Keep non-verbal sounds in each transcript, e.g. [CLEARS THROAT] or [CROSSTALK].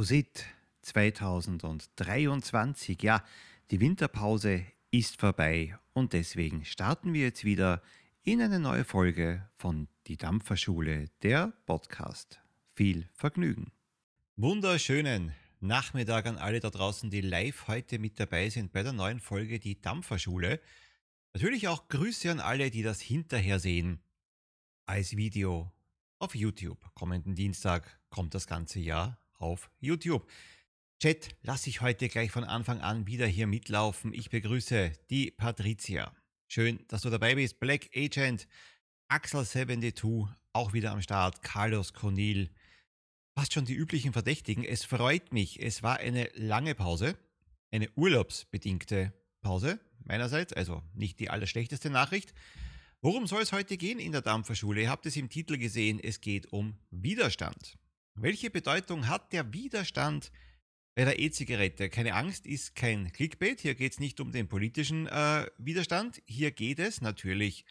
Prosit 2023. Ja, die Winterpause ist vorbei und deswegen starten wir jetzt wieder in eine neue Folge von Die Dampferschule, der Podcast. Viel Vergnügen. Wunderschönen Nachmittag an alle da draußen, die live heute mit dabei sind bei der neuen Folge Die Dampferschule. Natürlich auch Grüße an alle, die das hinterher sehen als Video auf YouTube. Kommenden Dienstag kommt das ganze Jahr auf YouTube. Chat lasse ich heute gleich von Anfang an wieder hier mitlaufen. Ich begrüße die Patricia. Schön, dass du dabei bist. Black Agent, Axel72, auch wieder am Start. Carlos Cornil. Fast schon die üblichen Verdächtigen. Es freut mich. Es war eine lange Pause. Eine urlaubsbedingte Pause meinerseits. Also nicht die allerschlechteste Nachricht. Worum soll es heute gehen in der Dampferschule? Ihr habt es im Titel gesehen, es geht um Widerstand. Welche Bedeutung hat der Widerstand bei der E-Zigarette? Keine Angst, ist kein Clickbait. Hier geht es nicht um den politischen äh, Widerstand. Hier geht es natürlich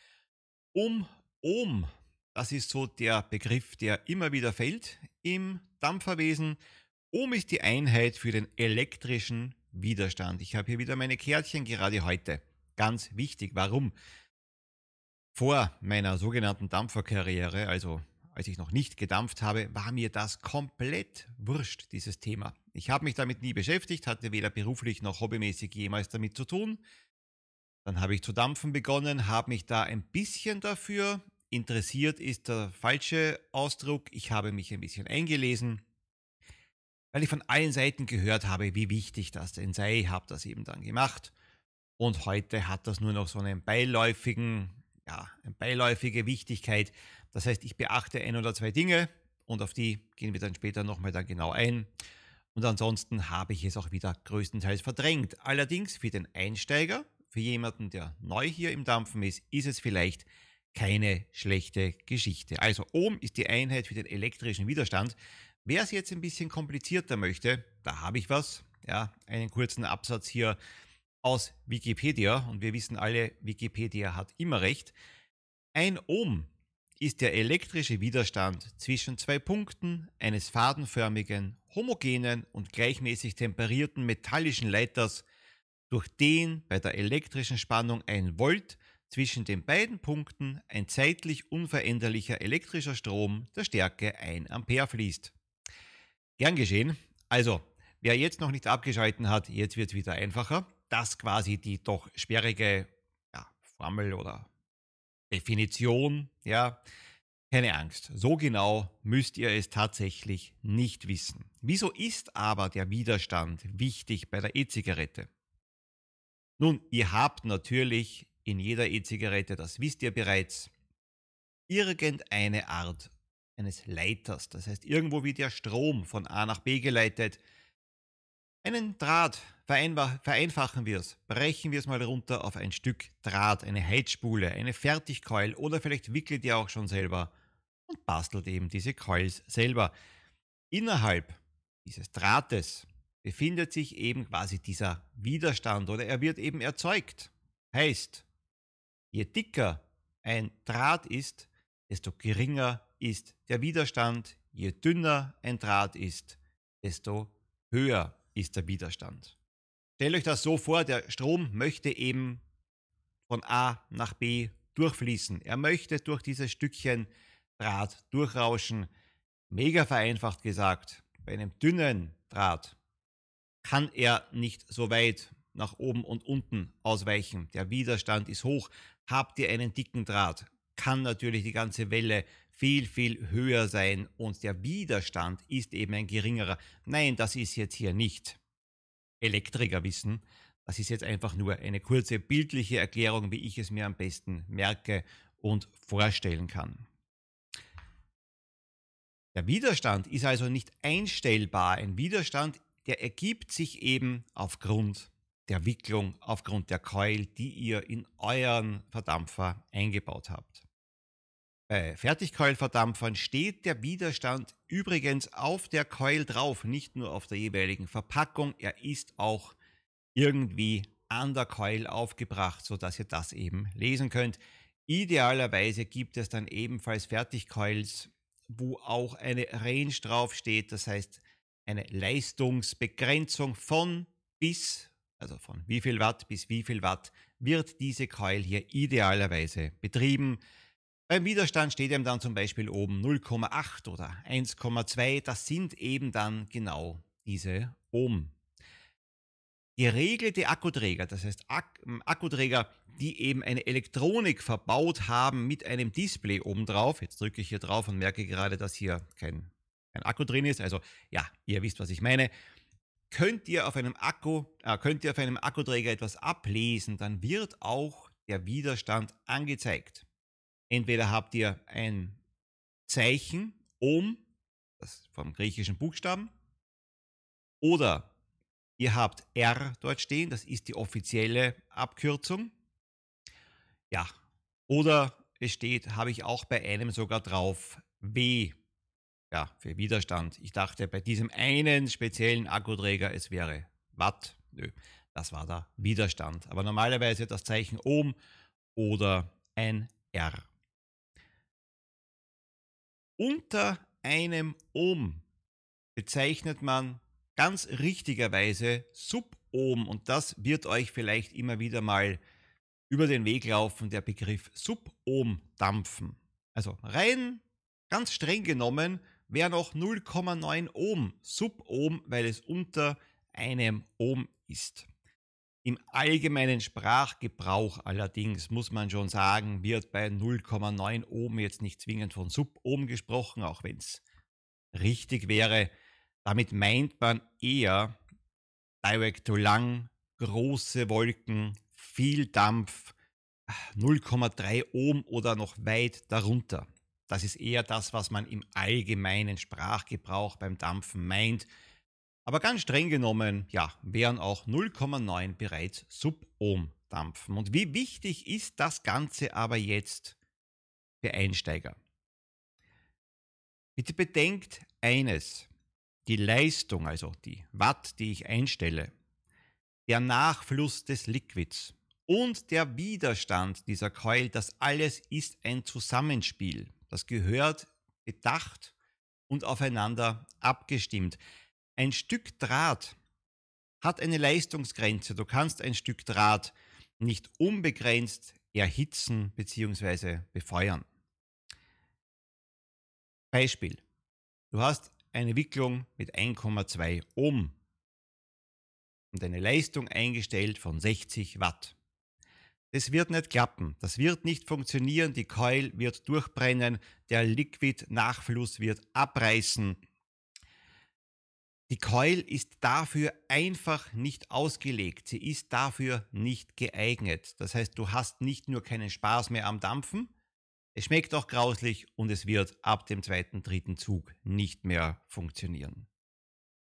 um Ohm. Das ist so der Begriff, der immer wieder fällt im Dampferwesen. Ohm ist die Einheit für den elektrischen Widerstand. Ich habe hier wieder meine Kärtchen gerade heute. Ganz wichtig. Warum? Vor meiner sogenannten Dampferkarriere, also als ich noch nicht gedampft habe, war mir das komplett wurscht, dieses Thema. Ich habe mich damit nie beschäftigt, hatte weder beruflich noch hobbymäßig jemals damit zu tun. Dann habe ich zu dampfen begonnen, habe mich da ein bisschen dafür interessiert, ist der falsche Ausdruck. Ich habe mich ein bisschen eingelesen, weil ich von allen Seiten gehört habe, wie wichtig das denn sei, habe das eben dann gemacht. Und heute hat das nur noch so einen beiläufigen ja, eine beiläufige Wichtigkeit. Das heißt, ich beachte ein oder zwei Dinge und auf die gehen wir dann später nochmal dann genau ein. Und ansonsten habe ich es auch wieder größtenteils verdrängt. Allerdings für den Einsteiger, für jemanden, der neu hier im Dampfen ist, ist es vielleicht keine schlechte Geschichte. Also Ohm ist die Einheit für den elektrischen Widerstand. Wer es jetzt ein bisschen komplizierter möchte, da habe ich was. Ja, einen kurzen Absatz hier aus Wikipedia, und wir wissen alle, Wikipedia hat immer recht, ein Ohm ist der elektrische Widerstand zwischen zwei Punkten eines fadenförmigen, homogenen und gleichmäßig temperierten metallischen Leiters, durch den bei der elektrischen Spannung ein Volt zwischen den beiden Punkten ein zeitlich unveränderlicher elektrischer Strom der Stärke 1 Ampere fließt. Gern geschehen. Also, wer jetzt noch nicht abgeschalten hat, jetzt wird es wieder einfacher das quasi die doch sperrige ja, Formel oder Definition, ja, keine Angst, so genau müsst ihr es tatsächlich nicht wissen. Wieso ist aber der Widerstand wichtig bei der E-Zigarette? Nun, ihr habt natürlich in jeder E-Zigarette, das wisst ihr bereits, irgendeine Art eines Leiters. Das heißt, irgendwo wird der Strom von A nach B geleitet. Einen Draht vereinfachen wir es, brechen wir es mal runter auf ein Stück Draht, eine Heizspule, eine Fertigkeul oder vielleicht wickelt ihr auch schon selber und bastelt eben diese Coils selber. Innerhalb dieses Drahtes befindet sich eben quasi dieser Widerstand oder er wird eben erzeugt. Heißt, je dicker ein Draht ist, desto geringer ist der Widerstand, je dünner ein Draht ist, desto höher ist der Widerstand. Stellt euch das so vor, der Strom möchte eben von A nach B durchfließen. Er möchte durch dieses Stückchen Draht durchrauschen. Mega vereinfacht gesagt, bei einem dünnen Draht kann er nicht so weit nach oben und unten ausweichen. Der Widerstand ist hoch. Habt ihr einen dicken Draht, kann natürlich die ganze Welle viel, viel höher sein und der Widerstand ist eben ein geringerer. Nein, das ist jetzt hier nicht Elektriker wissen. Das ist jetzt einfach nur eine kurze bildliche Erklärung, wie ich es mir am besten merke und vorstellen kann. Der Widerstand ist also nicht einstellbar. Ein Widerstand, der ergibt sich eben aufgrund der Wicklung, aufgrund der Keul, die ihr in euren Verdampfer eingebaut habt. Bei Fertigkeulverdampfern steht der Widerstand übrigens auf der Keul drauf, nicht nur auf der jeweiligen Verpackung. Er ist auch irgendwie an der Keul aufgebracht, sodass ihr das eben lesen könnt. Idealerweise gibt es dann ebenfalls Fertigkeils, wo auch eine Range draufsteht. Das heißt, eine Leistungsbegrenzung von bis, also von wie viel Watt bis wie viel Watt, wird diese Coil hier idealerweise betrieben. Beim Widerstand steht eben dann zum Beispiel oben 0,8 oder 1,2. Das sind eben dann genau diese Ohm. Geregelte Akkuträger, das heißt Ak ähm, Akkuträger, die eben eine Elektronik verbaut haben mit einem Display obendrauf. Jetzt drücke ich hier drauf und merke gerade, dass hier kein, kein Akku drin ist. Also ja, ihr wisst, was ich meine. Könnt ihr auf einem Akku, äh, könnt ihr auf einem Akkuträger etwas ablesen, dann wird auch der Widerstand angezeigt. Entweder habt ihr ein Zeichen Ohm, das vom griechischen Buchstaben, oder ihr habt R dort stehen, das ist die offizielle Abkürzung. Ja, oder es steht, habe ich auch bei einem sogar drauf, W, ja, für Widerstand. Ich dachte bei diesem einen speziellen Akkuträger, es wäre Watt. Nö, das war der Widerstand. Aber normalerweise das Zeichen Ohm oder ein R. Unter einem Ohm bezeichnet man ganz richtigerweise Subohm und das wird euch vielleicht immer wieder mal über den Weg laufen, der Begriff Subohm-Dampfen. Also rein ganz streng genommen wäre noch 0,9 Ohm Subohm, weil es unter einem Ohm ist. Im allgemeinen Sprachgebrauch allerdings muss man schon sagen, wird bei 0,9 Ohm jetzt nicht zwingend von Subohm gesprochen, auch wenn es richtig wäre. Damit meint man eher Direct to Lang, große Wolken, viel Dampf, 0,3 Ohm oder noch weit darunter. Das ist eher das, was man im allgemeinen Sprachgebrauch beim Dampfen meint. Aber ganz streng genommen, ja, wären auch 0,9 bereits Subohm-Dampfen. Und wie wichtig ist das Ganze aber jetzt für Einsteiger? Bitte bedenkt eines, die Leistung, also die Watt, die ich einstelle, der Nachfluss des Liquids und der Widerstand dieser Coil, das alles ist ein Zusammenspiel. Das gehört bedacht und aufeinander abgestimmt. Ein Stück Draht hat eine Leistungsgrenze. Du kannst ein Stück Draht nicht unbegrenzt erhitzen bzw. befeuern. Beispiel. Du hast eine Wicklung mit 1,2 Ohm und eine Leistung eingestellt von 60 Watt. Das wird nicht klappen, das wird nicht funktionieren, die Coil wird durchbrennen, der Liquid-Nachfluss wird abreißen. Die Coil ist dafür einfach nicht ausgelegt, sie ist dafür nicht geeignet. Das heißt, du hast nicht nur keinen Spaß mehr am Dampfen, es schmeckt auch grauslich und es wird ab dem zweiten, dritten Zug nicht mehr funktionieren.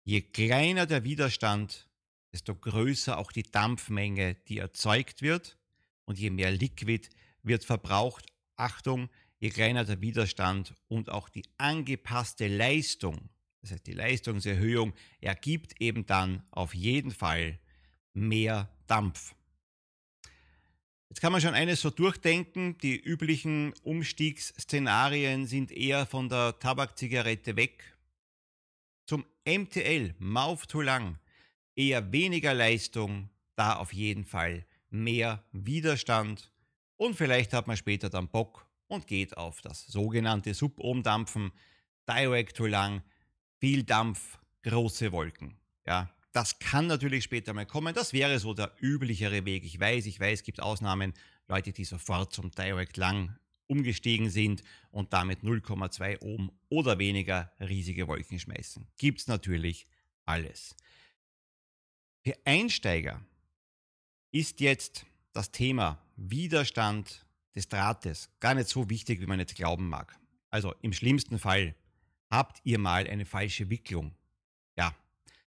Je kleiner der Widerstand, desto größer auch die Dampfmenge, die erzeugt wird und je mehr Liquid wird verbraucht. Achtung, je kleiner der Widerstand und auch die angepasste Leistung, das heißt die Leistungserhöhung, ergibt eben dann auf jeden Fall mehr Dampf. Jetzt kann man schon eines so durchdenken, die üblichen Umstiegsszenarien sind eher von der Tabakzigarette weg. Zum MTL, Mouth to Lang, eher weniger Leistung, da auf jeden Fall mehr Widerstand und vielleicht hat man später dann Bock und geht auf das sogenannte Subohmdampfen, Direct to Lang, viel Dampf, große Wolken. Ja, das kann natürlich später mal kommen. Das wäre so der üblichere Weg. Ich weiß, ich weiß, es gibt Ausnahmen, Leute, die sofort zum Direct Lang umgestiegen sind und damit 0,2 Ohm oder weniger riesige Wolken schmeißen. Gibt es natürlich alles. Für Einsteiger ist jetzt das Thema Widerstand des Drahtes gar nicht so wichtig, wie man jetzt glauben mag. Also im schlimmsten Fall habt ihr mal eine falsche Wicklung. Ja,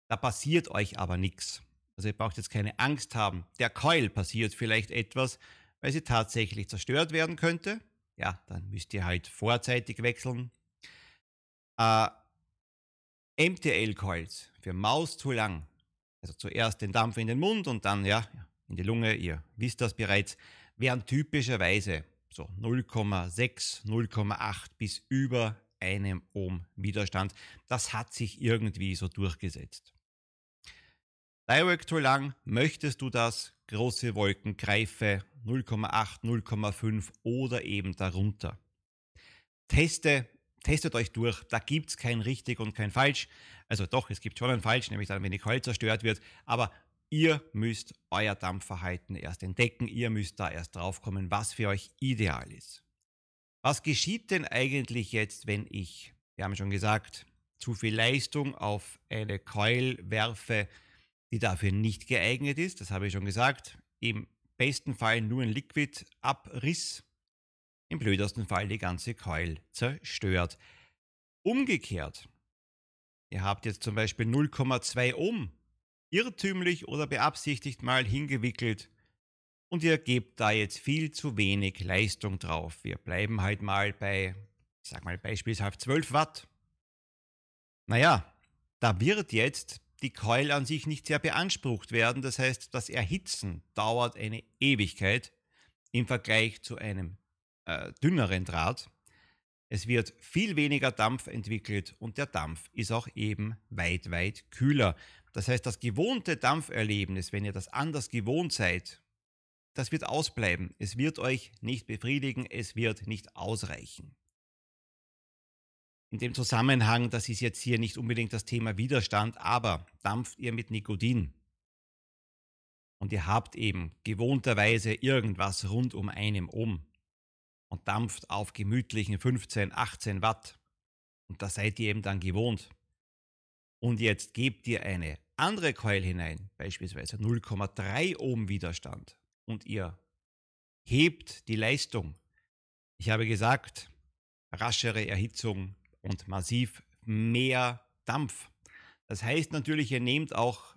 da passiert euch aber nichts. Also ihr braucht jetzt keine Angst haben. Der Coil passiert vielleicht etwas, weil sie tatsächlich zerstört werden könnte. Ja, dann müsst ihr halt vorzeitig wechseln. Äh, MTL-Coils für Maus zu lang. Also zuerst den Dampf in den Mund und dann ja in die Lunge, ihr wisst das bereits, wären typischerweise so 0,6, 0,8 bis über einem Ohm Widerstand. Das hat sich irgendwie so durchgesetzt. Direct to lang, möchtest du das? Große Wolken, Greife 0,8, 0,5 oder eben darunter. Teste, testet euch durch, da gibt es kein richtig und kein falsch. Also doch, es gibt schon ein falsch, nämlich dann, wenn die Keule zerstört wird, aber ihr müsst euer Dampfverhalten erst entdecken, ihr müsst da erst draufkommen, was für euch ideal ist. Was geschieht denn eigentlich jetzt, wenn ich, wir haben schon gesagt, zu viel Leistung auf eine Keul werfe, die dafür nicht geeignet ist. Das habe ich schon gesagt. Im besten Fall nur ein Liquid-Abriss. Im blödesten Fall die ganze Coil zerstört. Umgekehrt, ihr habt jetzt zum Beispiel 0,2 Ohm irrtümlich oder beabsichtigt mal hingewickelt und ihr gebt da jetzt viel zu wenig Leistung drauf. Wir bleiben halt mal bei, ich sag mal beispielsweise 12 Watt. Naja, da wird jetzt die Keul an sich nicht sehr beansprucht werden. Das heißt, das Erhitzen dauert eine Ewigkeit im Vergleich zu einem äh, dünneren Draht. Es wird viel weniger Dampf entwickelt und der Dampf ist auch eben weit, weit kühler. Das heißt, das gewohnte Dampferlebnis, wenn ihr das anders gewohnt seid, das wird ausbleiben. Es wird euch nicht befriedigen, es wird nicht ausreichen. In dem Zusammenhang, das ist jetzt hier nicht unbedingt das Thema Widerstand, aber dampft ihr mit Nikotin und ihr habt eben gewohnterweise irgendwas rund um einem um und dampft auf gemütlichen 15, 18 Watt und da seid ihr eben dann gewohnt. Und jetzt gebt ihr eine andere Coil hinein, beispielsweise 0,3 Ohm Widerstand und ihr hebt die Leistung. Ich habe gesagt, raschere Erhitzung, und massiv mehr Dampf. Das heißt natürlich, ihr nehmt auch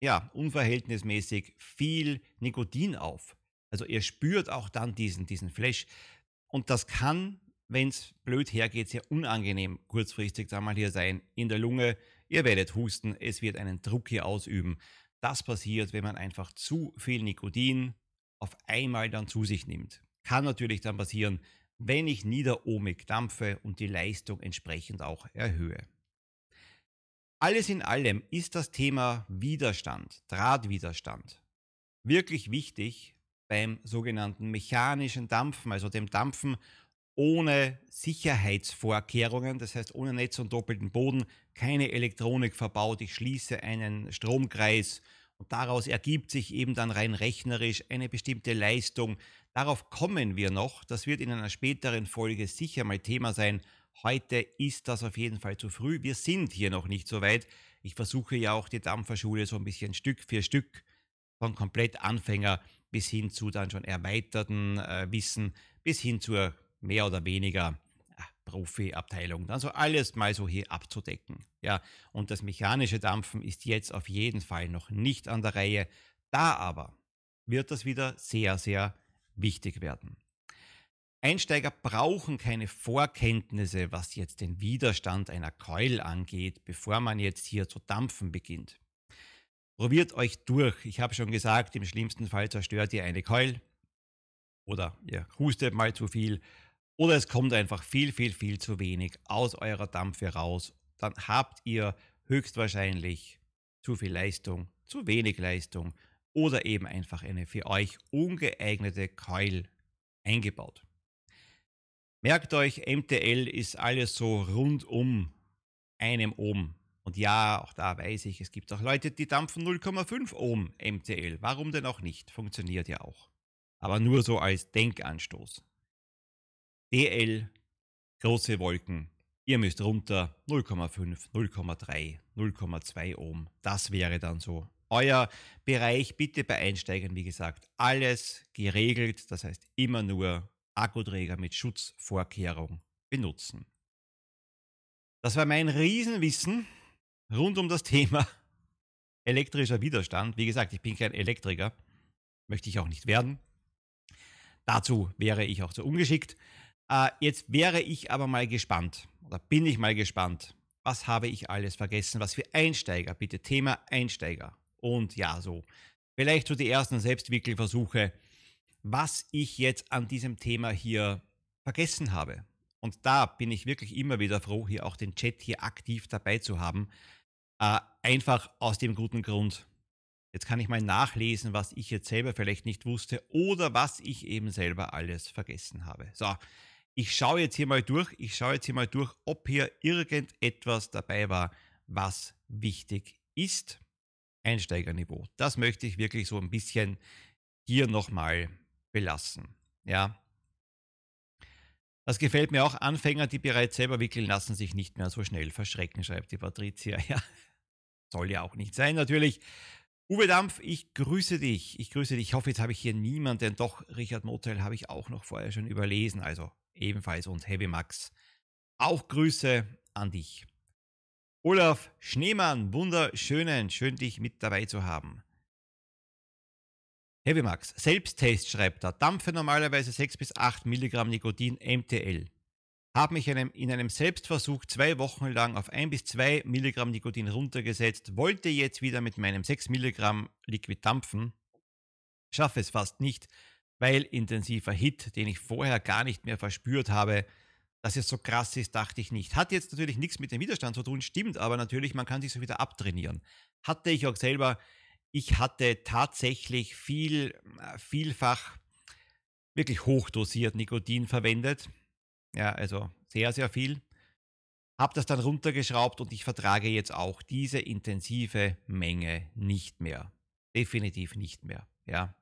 ja, unverhältnismäßig viel Nikotin auf. Also ihr spürt auch dann diesen, diesen Flash. Und das kann, wenn es blöd hergeht, sehr unangenehm kurzfristig da hier sein in der Lunge. Ihr werdet husten, es wird einen Druck hier ausüben. Das passiert, wenn man einfach zu viel Nikotin auf einmal dann zu sich nimmt. Kann natürlich dann passieren, wenn ich niederohmig dampfe und die Leistung entsprechend auch erhöhe. Alles in allem ist das Thema Widerstand, Drahtwiderstand, wirklich wichtig beim sogenannten mechanischen Dampfen, also dem Dampfen ohne Sicherheitsvorkehrungen, das heißt ohne Netz und doppelten Boden, keine Elektronik verbaut. Ich schließe einen Stromkreis und daraus ergibt sich eben dann rein rechnerisch eine bestimmte Leistung. Darauf kommen wir noch. Das wird in einer späteren Folge sicher mal Thema sein. Heute ist das auf jeden Fall zu früh. Wir sind hier noch nicht so weit. Ich versuche ja auch die Dampferschule so ein bisschen Stück für Stück von komplett Anfänger bis hin zu dann schon erweiterten äh, Wissen, bis hin zur mehr oder weniger Profi-Abteilung. Also alles mal so hier abzudecken. Ja, und das mechanische Dampfen ist jetzt auf jeden Fall noch nicht an der Reihe. Da aber wird das wieder sehr, sehr wichtig werden. Einsteiger brauchen keine Vorkenntnisse, was jetzt den Widerstand einer Keul angeht, bevor man jetzt hier zu dampfen beginnt. Probiert euch durch. Ich habe schon gesagt, im schlimmsten Fall zerstört ihr eine Keul oder ihr hustet mal zu viel oder es kommt einfach viel, viel, viel zu wenig aus eurer Dampfe raus. Dann habt ihr höchstwahrscheinlich zu viel Leistung, zu wenig Leistung oder eben einfach eine für euch ungeeignete Keul eingebaut. Merkt euch, MTL ist alles so rund um einem Ohm. Und ja, auch da weiß ich, es gibt auch Leute, die dampfen 0,5 Ohm MTL. Warum denn auch nicht? Funktioniert ja auch. Aber nur so als Denkanstoß. DL, große Wolken. Ihr müsst runter 0,5, 0,3, 0,2 Ohm. Das wäre dann so euer Bereich. Bitte bei Einsteigern, wie gesagt, alles geregelt. Das heißt immer nur Akkuträger mit Schutzvorkehrung benutzen. Das war mein Riesenwissen rund um das Thema [LAUGHS] elektrischer Widerstand. Wie gesagt, ich bin kein Elektriker, möchte ich auch nicht werden. Dazu wäre ich auch zu ungeschickt. Äh, jetzt wäre ich aber mal gespannt, oder bin ich mal gespannt, was habe ich alles vergessen, was für Einsteiger, bitte Thema Einsteiger. Und ja, so, vielleicht so die ersten Selbstwickelversuche, was ich jetzt an diesem Thema hier vergessen habe Und da bin ich wirklich immer wieder froh, hier auch den Chat hier aktiv dabei zu haben. Äh, einfach aus dem guten Grund. Jetzt kann ich mal nachlesen, was ich jetzt selber vielleicht nicht wusste oder was ich eben selber alles vergessen habe. So, ich schaue jetzt hier mal durch. Ich schaue jetzt hier mal durch, ob hier irgendetwas dabei war, was wichtig ist. Einsteigerniveau. Das möchte ich wirklich so ein bisschen hier nochmal belassen. Ja. Das gefällt mir auch. Anfänger, die bereits selber wickeln, lassen sich nicht mehr so schnell verschrecken, schreibt die Patricia. [LAUGHS] Ja, soll ja auch nicht sein, natürlich. Uwe Dampf, ich grüße dich. Ich grüße dich. Ich hoffe, jetzt habe ich hier niemanden. Doch, Richard Motel habe ich auch noch vorher schon überlesen. Also ebenfalls und Heavy Max. Auch Grüße an dich. Olaf Schneemann, wunderschönen, schön dich mit dabei zu haben. Heavy Max, Selbsttest schreibt er, Dampfe normalerweise 6 bis 8 Milligramm Nikotin MTL. Habe mich einem, in einem Selbstversuch zwei Wochen lang auf 1 bis 2 Milligramm Nikotin runtergesetzt, wollte jetzt wieder mit meinem 6 Milligramm Liquid dampfen, schaffe es fast nicht, weil intensiver Hit, den ich vorher gar nicht mehr verspürt habe, dass es so krass ist, dachte ich nicht. Hat jetzt natürlich nichts mit dem Widerstand zu tun, stimmt, aber natürlich, man kann sich so wieder abtrainieren. Hatte ich auch selber. Ich hatte tatsächlich viel, vielfach wirklich hochdosiert Nikotin verwendet. Ja, also sehr, sehr viel. Hab das dann runtergeschraubt und ich vertrage jetzt auch diese intensive Menge nicht mehr. Definitiv nicht mehr. Ja.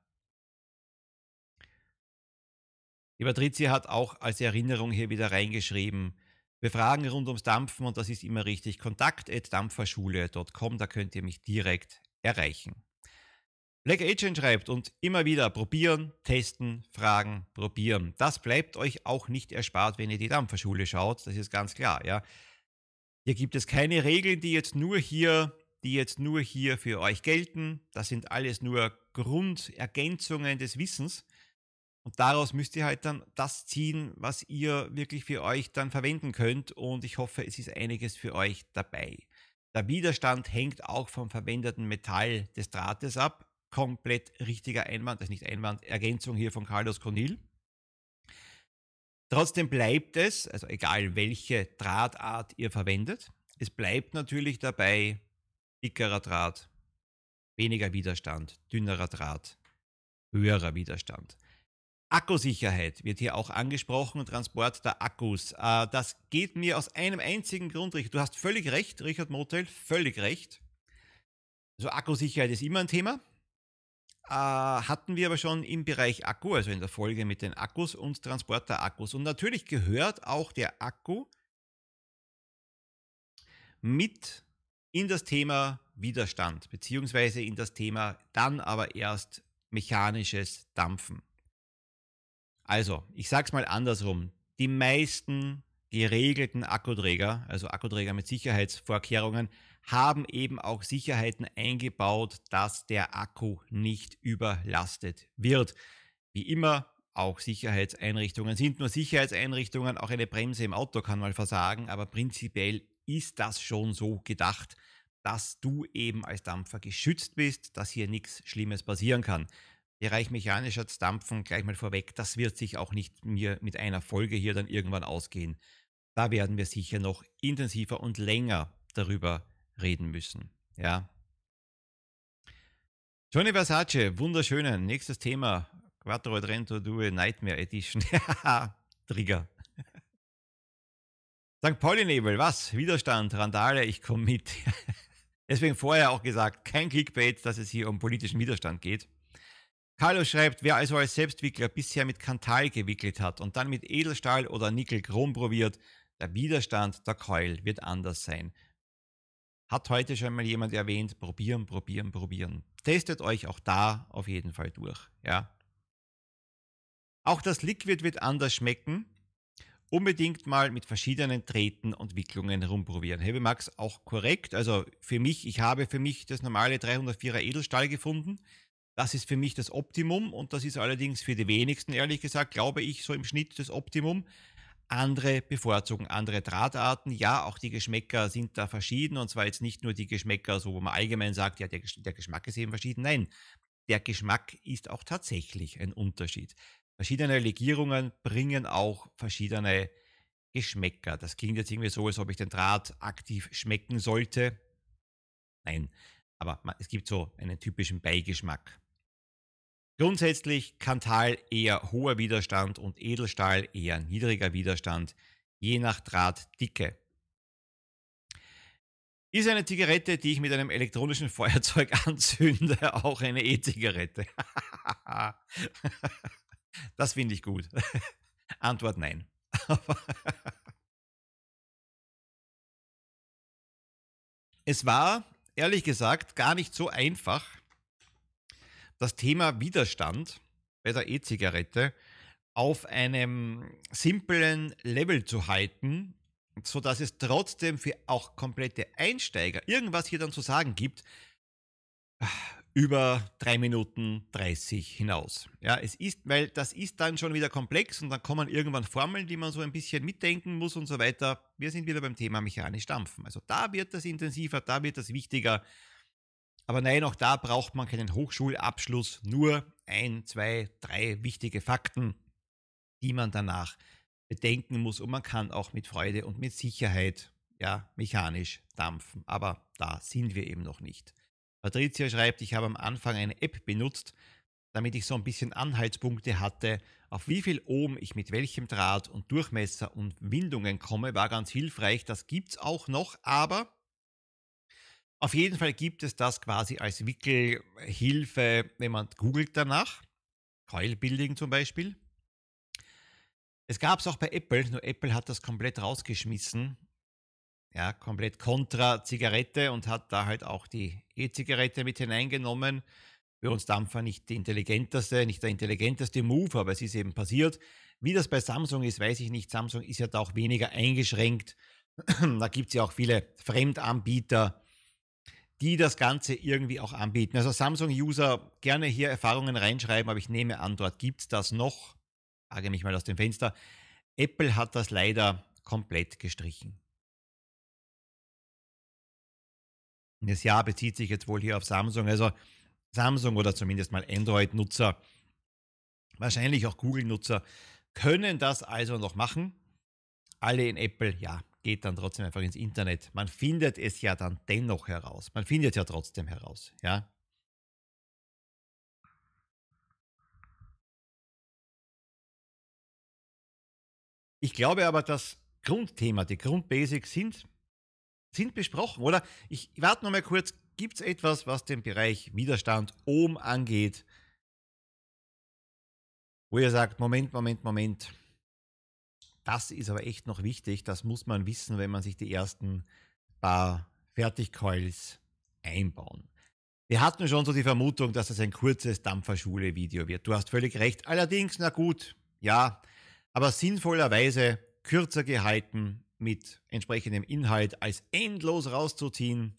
Die Patricia hat auch als Erinnerung hier wieder reingeschrieben, für Fragen rund ums Dampfen, und das ist immer richtig, kontakt.dampferschule.com, da könnt ihr mich direkt erreichen. Black Agent schreibt und immer wieder probieren, testen, fragen, probieren. Das bleibt euch auch nicht erspart, wenn ihr die Dampferschule schaut, das ist ganz klar, ja. Hier gibt es keine Regeln, die jetzt nur hier, die jetzt nur hier für euch gelten. Das sind alles nur Grundergänzungen des Wissens. Und daraus müsst ihr halt dann das ziehen, was ihr wirklich für euch dann verwenden könnt. Und ich hoffe, es ist einiges für euch dabei. Der Widerstand hängt auch vom verwendeten Metall des Drahtes ab. Komplett richtiger Einwand, das ist nicht Einwand, Ergänzung hier von Carlos Conil. Trotzdem bleibt es, also egal welche Drahtart ihr verwendet, es bleibt natürlich dabei dickerer Draht, weniger Widerstand, dünnerer Draht, höherer Widerstand. Akkusicherheit wird hier auch angesprochen, Transport der Akkus. Äh, das geht mir aus einem einzigen Grund, Richard. Du hast völlig recht, Richard Motel, völlig recht. Also Akkusicherheit ist immer ein Thema. Äh, hatten wir aber schon im Bereich Akku, also in der Folge mit den Akkus und Transport der Akkus. Und natürlich gehört auch der Akku mit in das Thema Widerstand, beziehungsweise in das Thema dann aber erst mechanisches Dampfen. Also, ich sage es mal andersrum. Die meisten geregelten Akkuträger, also Akkuträger mit Sicherheitsvorkehrungen, haben eben auch Sicherheiten eingebaut, dass der Akku nicht überlastet wird. Wie immer, auch Sicherheitseinrichtungen sind nur Sicherheitseinrichtungen. Auch eine Bremse im Auto kann mal versagen, aber prinzipiell ist das schon so gedacht, dass du eben als Dampfer geschützt bist, dass hier nichts Schlimmes passieren kann. Bereich mechanischer Dampfen gleich mal vorweg, das wird sich auch nicht mir mit einer Folge hier dann irgendwann ausgehen. Da werden wir sicher noch intensiver und länger darüber reden müssen. Ja. Johnny Versace, wunderschönen. Nächstes Thema. Quattro Trento Due Nightmare Edition. [LAUGHS] Trigger. St. Pauli-Nebel, was? Widerstand, Randale, ich komme mit. [LAUGHS] Deswegen vorher auch gesagt, kein Clickbait, dass es hier um politischen Widerstand geht. Carlos schreibt, wer also als Selbstwickler bisher mit Kantal gewickelt hat und dann mit Edelstahl oder Nickel-Chrom probiert, der Widerstand der Keul wird anders sein. Hat heute schon mal jemand erwähnt, probieren, probieren, probieren. Testet euch auch da auf jeden Fall durch, ja. Auch das Liquid wird anders schmecken. Unbedingt mal mit verschiedenen Treten und Wicklungen rumprobieren. Heavy Max auch korrekt. Also für mich, ich habe für mich das normale 304er Edelstahl gefunden. Das ist für mich das Optimum und das ist allerdings für die wenigsten, ehrlich gesagt, glaube ich, so im Schnitt das Optimum. Andere bevorzugen andere Drahtarten. Ja, auch die Geschmäcker sind da verschieden und zwar jetzt nicht nur die Geschmäcker, so wo man allgemein sagt, ja, der, der Geschmack ist eben verschieden. Nein, der Geschmack ist auch tatsächlich ein Unterschied. Verschiedene Legierungen bringen auch verschiedene Geschmäcker. Das klingt jetzt irgendwie so, als ob ich den Draht aktiv schmecken sollte. Nein, aber es gibt so einen typischen Beigeschmack. Grundsätzlich Kantal eher hoher Widerstand und Edelstahl eher niedriger Widerstand, je nach Drahtdicke. Ist eine Zigarette, die ich mit einem elektronischen [LAUGHS] Feuerzeug anzünde, auch eine E-Zigarette? [LAUGHS] das finde ich gut. [LAUGHS] Antwort nein. es war, ehrlich gesagt, gar nicht so einfach, das Thema Widerstand bei der E-Zigarette auf einem simplen Level zu halten, sodass es trotzdem für auch komplette Einsteiger irgendwas hier dann zu sagen gibt, über 3 Minuten 30 hinaus. Ja, es ist, weil das ist dann schon wieder komplex und dann kommen irgendwann Formeln, die man so ein bisschen mitdenken muss und so weiter. Wir sind wieder beim Thema mechanisch dampfen. Also da wird das intensiver, da wird das wichtiger. Aber nein, auch da braucht man keinen Hochschulabschluss, nur ein, zwei, drei wichtige Fakten, die man danach bedenken muss und man kann auch mit Freude und mit Sicherheit ja mechanisch dampfen. Aber da sind wir eben noch nicht. Patricia schreibt, ich habe am Anfang eine App benutzt, damit ich so ein bisschen Anhaltspunkte hatte, auf wie viel Ohm ich mit welchem Draht und Durchmesser und Windungen komme, war ganz hilfreich. Das gibt es auch noch, aber auf jeden Fall gibt es das quasi als Wickelhilfe, wenn man googelt danach. Coil Building zum Beispiel. Es gab es auch bei Apple, nur Apple hat das komplett rausgeschmissen ja, komplett kontra Zigarette und hat da halt auch die E-Zigarette mit hineingenommen. Für uns Dampfer nicht die intelligenteste, nicht der intelligenteste Move, aber es ist eben passiert. Wie das bei Samsung ist, weiß ich nicht. Samsung ist ja da auch weniger eingeschränkt. [CLEARS THROAT] da gibt es ja auch viele Fremdanbieter, die das Ganze irgendwie auch anbieten. Also Samsung-User gerne hier Erfahrungen reinschreiben, aber ich nehme an, dort gibt es das noch. Frage mich mal aus dem Fenster. Apple hat das leider komplett gestrichen. Das Jahr bezieht sich jetzt wohl hier auf Samsung. Also Samsung oder zumindest mal Android-Nutzer, wahrscheinlich auch Google-Nutzer, können das also noch machen. Alle in Apple, ja, geht dann trotzdem einfach ins Internet. Man findet es ja dann dennoch heraus. Man findet ja trotzdem heraus, ja. Ich glaube aber, das Grundthema, die Grundbasics sind sind besprochen, oder? Ich warte noch mal kurz. Gibt es etwas, was den Bereich Widerstand oben angeht, wo ihr sagt, Moment, Moment, Moment, das ist aber echt noch wichtig, das muss man wissen, wenn man sich die ersten paar Fertigcoils einbauen. Wir hatten schon so die Vermutung, dass es ein kurzes Dampferschule-Video wird. Du hast völlig recht. Allerdings, na gut, ja, aber sinnvollerweise kürzer gehalten, mit entsprechendem Inhalt als endlos rauszuziehen.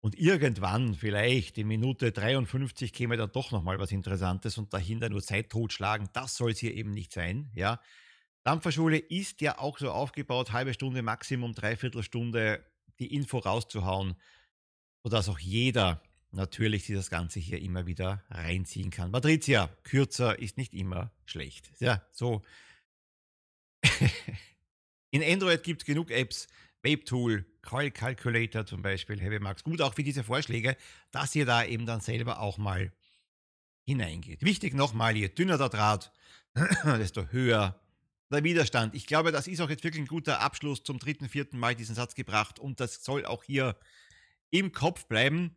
Und irgendwann, vielleicht in Minute 53, käme dann doch nochmal was Interessantes und dahinter nur Zeit totschlagen. Das soll es hier eben nicht sein. Ja. Dampferschule ist ja auch so aufgebaut, halbe Stunde, Maximum dreiviertel Stunde die Info rauszuhauen, sodass auch jeder natürlich sich das Ganze hier immer wieder reinziehen kann. Patricia, kürzer ist nicht immer schlecht. Ja, so [LAUGHS] In Android gibt es genug Apps, Tool, Coil Calculator zum Beispiel, Heavy Max. Gut auch für diese Vorschläge, dass ihr da eben dann selber auch mal hineingeht. Wichtig nochmal, je dünner der Draht, [CLEARS THROAT] desto höher der Widerstand. Ich glaube, das ist auch jetzt wirklich ein guter Abschluss zum dritten, vierten Mal diesen Satz gebracht und das soll auch hier im Kopf bleiben.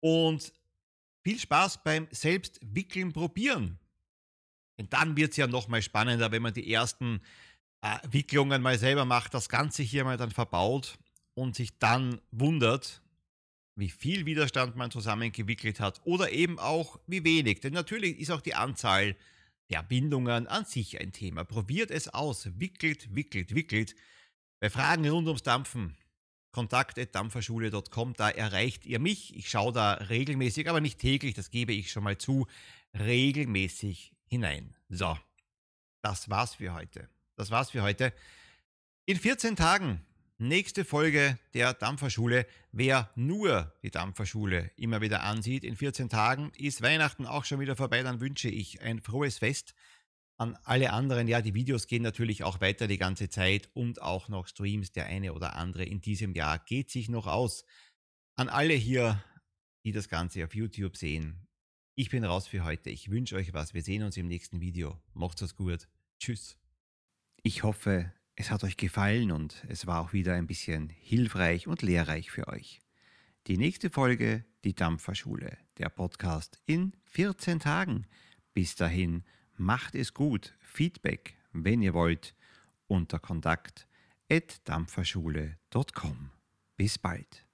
Und viel Spaß beim Selbstwickeln probieren. Denn dann wird es ja nochmal spannender, wenn man die ersten äh, Wicklungen mal selber macht, das Ganze hier mal dann verbaut und sich dann wundert, wie viel Widerstand man zusammengewickelt hat oder eben auch wie wenig. Denn natürlich ist auch die Anzahl der Bindungen an sich ein Thema. Probiert es aus, wickelt, wickelt, wickelt. Bei Fragen rund ums Dampfen, kontakt.dampferschule.com, da erreicht ihr mich. Ich schaue da regelmäßig, aber nicht täglich, das gebe ich schon mal zu, regelmäßig hinein. So, das war's für heute das war's für heute. In 14 Tagen nächste Folge der Dampferschule. Wer nur die Dampferschule immer wieder ansieht, in 14 Tagen ist Weihnachten auch schon wieder vorbei. Dann wünsche ich ein frohes Fest. An alle anderen, ja, die Videos gehen natürlich auch weiter die ganze Zeit und auch noch Streams. Der eine oder andere in diesem Jahr geht sich noch aus. An alle hier, die das Ganze auf YouTube sehen. Ich bin raus für heute. Ich wünsche euch was. Wir sehen uns im nächsten Video. Macht's was gut. Tschüss. Ich hoffe, es hat euch gefallen und es war auch wieder ein bisschen hilfreich und lehrreich für euch. Die nächste Folge, die Dampferschule, der Podcast in 14 Tagen. Bis dahin, macht es gut. Feedback, wenn ihr wollt, unter kontakt at dampferschule.com. Bis bald.